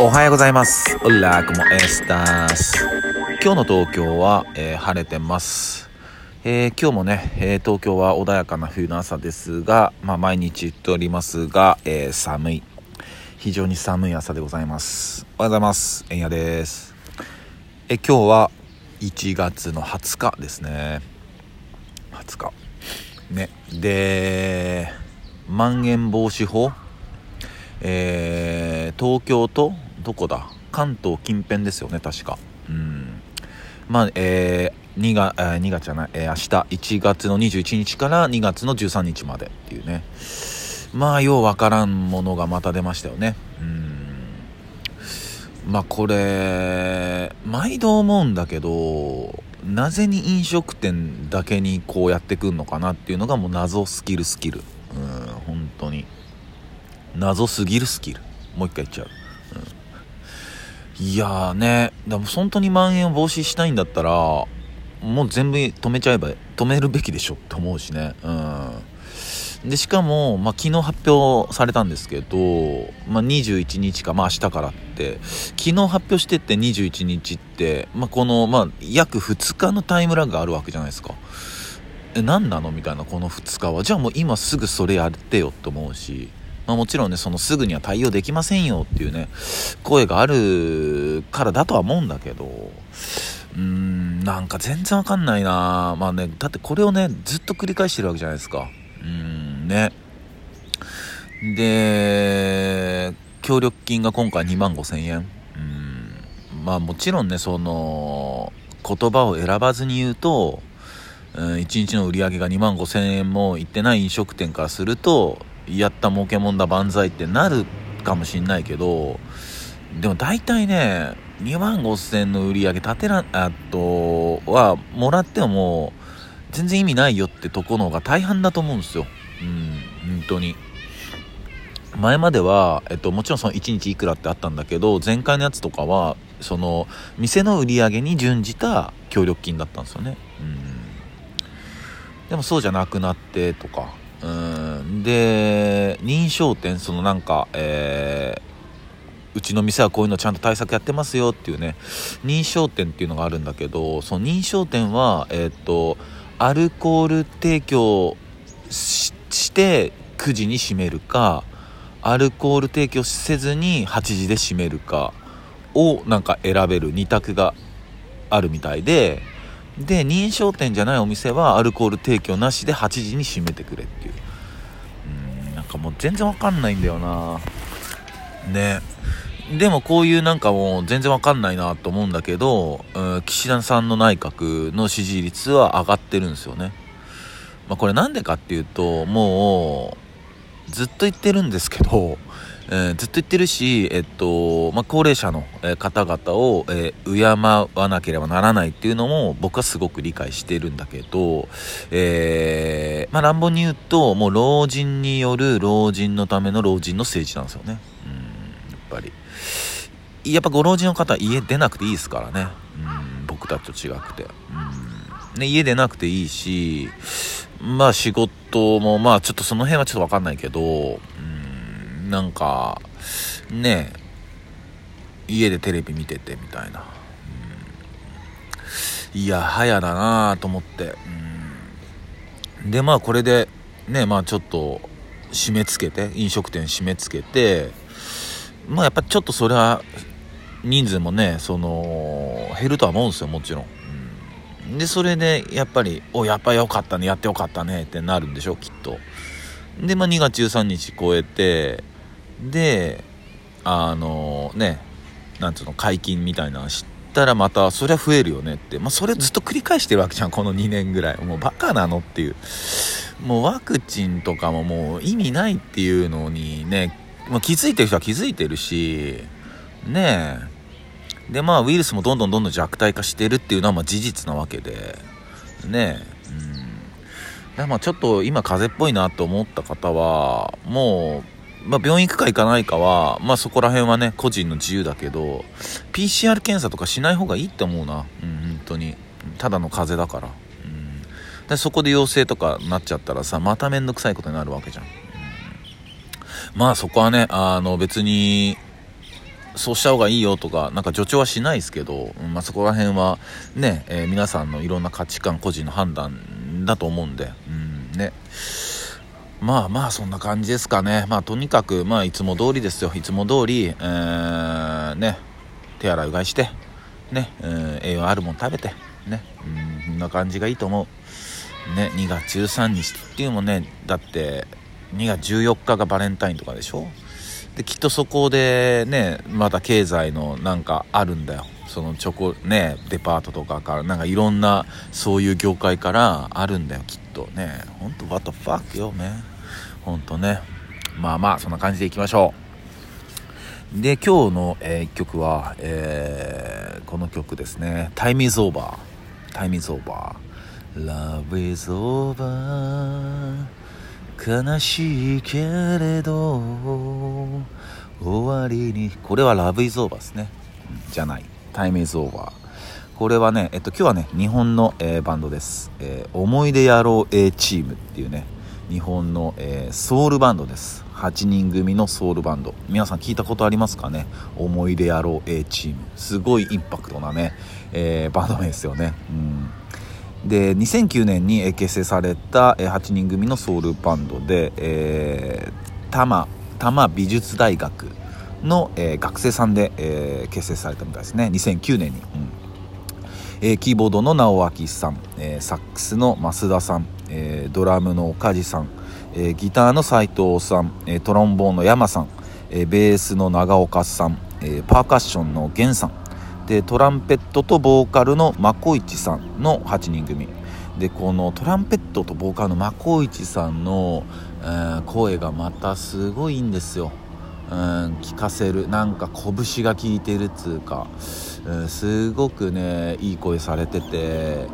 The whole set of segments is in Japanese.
おはようございます。オラコモエスタス。今日の東京は、えー晴れてます。えー今日もね、えー東京は穏やかな冬の朝ですが、まあ、毎日言っておりますが、え寒い。非常に寒い朝でございます。おはようございます。えんやです。え今日は1月の20日ですね。20日。ね。で、まん延防止法えー東京とどこだ？関東近辺ですよね確か。うん。まあえー、2, が、え2月じゃない、えー明日1月の21日から2月の13日までっていうね。まあようわからんものがまた出ましたよね。うん。まあこれ毎度思うんだけどなぜに飲食店だけにこうやってくんのかなっていうのがもう謎スキルスキル。謎すぎるスキル。もう一回言っちゃう、うん、いやーね。でも本当に蔓延を防止したいんだったらもう全部止めちゃえば止めるべきでしょって思うしね。うん。でしかも、まあ、昨日発表されたんですけど、まあ、21日か、まあ、明日からって。昨日発表してって21日って、まあ、この、まあ、約2日のタイムラグがあるわけじゃないですか。え何なの？みたいなこの2日は。じゃあもう今すぐそれやってよって思うし、まあ、もちろんねそのすぐには対応できませんよっていうね声があるからだとは思うんだけどうーんなんか全然わかんないな。まあねだってこれをねずっと繰り返してるわけじゃないですか。うーんね。で協力金が今回2万5千円。うんまあもちろんねその言葉を選ばずに言うとうん、1日の売り上げが2万5千円もいってない飲食店からするとやった儲けもんだ万歳ってなるかもしんないけどでも大体ね2万5千の売り上げ立てらあとはもらっても全然意味ないよってとこの方が大半だと思うんですよ。うん本当に。前までは、えっと、もちろんその1日いくらってあったんだけど前回のやつとかはその店の売り上げに準じた協力金だったんですよね。うん。でもそうじゃなくなってとかうん。で認証店そのなんかえーうちの店はこういうのちゃんと対策やってますよっていうね認証店っていうのがあるんだけどその認証店はえーっとアルコール提供して9時に閉めるかアルコール提供せずに8時で閉めるかをなんか選べる2択があるみたいでで認証店じゃないお店はアルコール提供なしで8時に閉めてくれっていう。かもう全然わかんないんだよなねでもこういうなんかもう全然わかんないなと思うんだけど、うん岸田さんの内閣の支持率は上がってるんですよね。まあ、これなんでかっていうと、もう、ずっと言ってるんですけど、えーずっと言ってるし、えっと、まあ、高齢者のえ方々を、えー敬わなければならないっていうのも僕はすごく理解してるんだけど、えーまあ、乱暴に言うと、もう老人による老人のための老人の政治なんですよね。うん、やっぱり。やっぱご老人の方家出なくていいですからね、うん、僕たちと違くて、うんね、家出なくていいしまあ仕事もまあちょっとその辺はちょっと分かんないけど、うん、なんかね家でテレビ見ててみたいな、うん、いや早だなと思って、うん、でまあこれでねまあちょっと締め付けて飲食店締め付けてまあやっぱちょっとそれは人数もねその減るとは思うんですよもちろん、うん、でそれでやっぱり「おやっぱよかったねやってよかったね」ってなるんでしょきっと。でまあ2月13日超えてであのねなんつうの解禁みたいなの知ってたらまたそりゃ増えるよねって。まあそれずっと繰り返してるわけじゃんこの2年ぐらい。もうバカなのっていう。もうワクチンとかももう意味ないっていうのにねまあ、気づいてる人は気づいてるしねえ。でまあウイルスもどんどんどんどん弱体化してるっていうのはま事実なわけで。ねえ。うん。まあちょっと今風邪っぽいなと思った方はもう、まあ、病院行くか行かないかはまあそこら辺はね個人の自由だけど PCR 検査とかしない方がいいって思うな。うん本当に。ただの風邪だから。うん。でそこで陽性とかなっちゃったらさまた面倒くさいことになるわけじゃん。まあそこはね、あの別に、そうした方がいいよとか、なんか助長はしないですけど、まあ、そこら辺はね、えー、皆さんのいろんな価値観、個人の判断だと思うんで、うん。ね。まあまあそんな感じですかね。まあとにかく、まあいつも通りですよ。いつも通り、えー、ね、手洗いうがいして、ね、えー、栄養あるもん食べて、ね、うん、こんな感じがいいと思う。ね、2月13日っていうのもね、だって、2月14日がバレンタインとかでしょ？できっとそこでねまた経済のなんかあるんだよ。そのチョコねデパートとかからなんかいろんなそういう業界からあるんだよきっと。ねほんと what the fuck よね。ほんとね。まあまあそんな感じでいきましょう。で今日の、えー、1曲は、えー、この曲ですね「Time is over」「Time is over」「Love is over」悲しいけれど終わりに。これはラブイズオーバーですね、じゃない。タイムイズオーバーこれはね、えっと、今日はね日本の、えー、バンドです、えー、思い出野郎 A チームっていうね日本の、えー、ソウルバンドです。8人組のソウルバンド。皆さん聞いたことありますかね？思い出野郎 A チーム。すごいインパクトなね、えバンド名ですよね。うん。で2009年に結成された8人組のソウルバンドで、えー、多摩多摩美術大学の、えー、学生さんで、えー、結成されたみたいですね。2009年に、うん。えー、キーボードの直明さん、えー、サックスの増田さん、えー、ドラムの岡地さん、えー、ギターの斉藤さん、えー、トロンボーンの山さん、えー、ベースの長岡さん、えー、パーカッションの源さん。でトランペットとボーカルのマコイチさんの8人組。でこのトランペットとボーカルのマコイチさんの、声がまたすごいいいんですよ、うん、聞かせるなんか拳が効いてるっつうか、うん、すごくねいい声されてて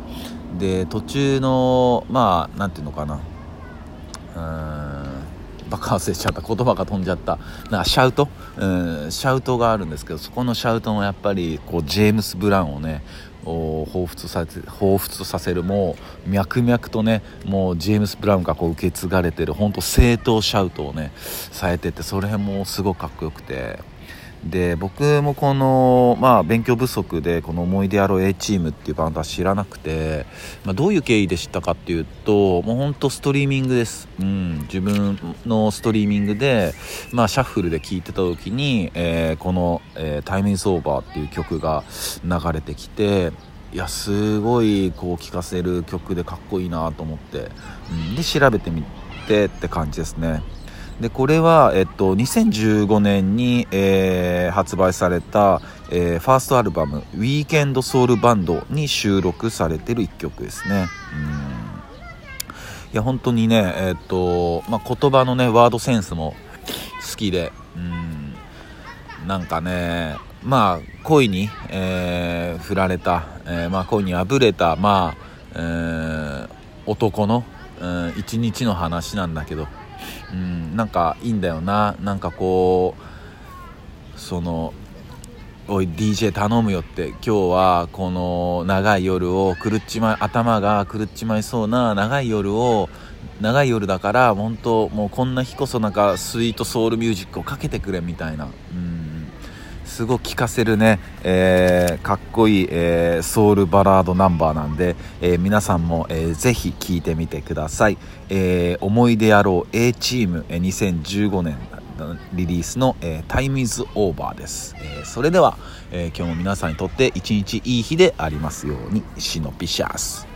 で途中のまあ何ていうのかなうんバカ忘れちゃった言葉が飛んじゃったなんかシャウト、うん、シャウトがあるんですけどそこのシャウトもやっぱりこうジェームス・ブラウンをね彷彿させ彷彿とさせるもう脈々とねもうジェームス・ブラウンがこう受け継がれてる本当正当シャウトをねされててそれもすごくかっこよくて。で僕もこの、まあ、勉強不足でこの思い出やろう A チームっていうバンドは知らなくて、まあ、どういう経緯で知ったかっていうともう本当ストリーミングです、うん、自分のストリーミングで、まあ、シャッフルで聴いてた時に、えー、この、えー「タイムイズオーバー」っていう曲が流れてきていやすごいこう聴かせる曲でかっこいいなと思って、うん、で調べてみてって感じですね。でこれは、えっと、2015年に、えー、発売された、えー、ファーストアルバム「ウィーケンドソウルバンド」に収録されてる一曲ですね。うんいや本当にね、えっとまあ、言葉のねワードセンスも好きでうんなんかねまあ恋に、えー、振られた、えー、まあ、恋にあぶれた、まあえー、男の、うん、一日の話なんだけどうん、なんかいいんだよな。なんかこうそのおい DJ 頼むよって今日はこの長い夜を狂っちまい頭が狂っちまいそうな長い夜を長い夜だから本当もうこんな日こそなんかスイートソウルミュージックをかけてくれみたいな、うん、すごく聴かせるね、えー、かっこいい、えー、ソウルバラードナンバーなんで、えー、皆さんも、えー、ぜひ聴いてみてください、えー、思い出野郎 A チーム、え、2015年リリースの、えー、Time is Over です、えー、それでは、えー、今日も皆さんにとって一日いい日でありますようにシノピシャス。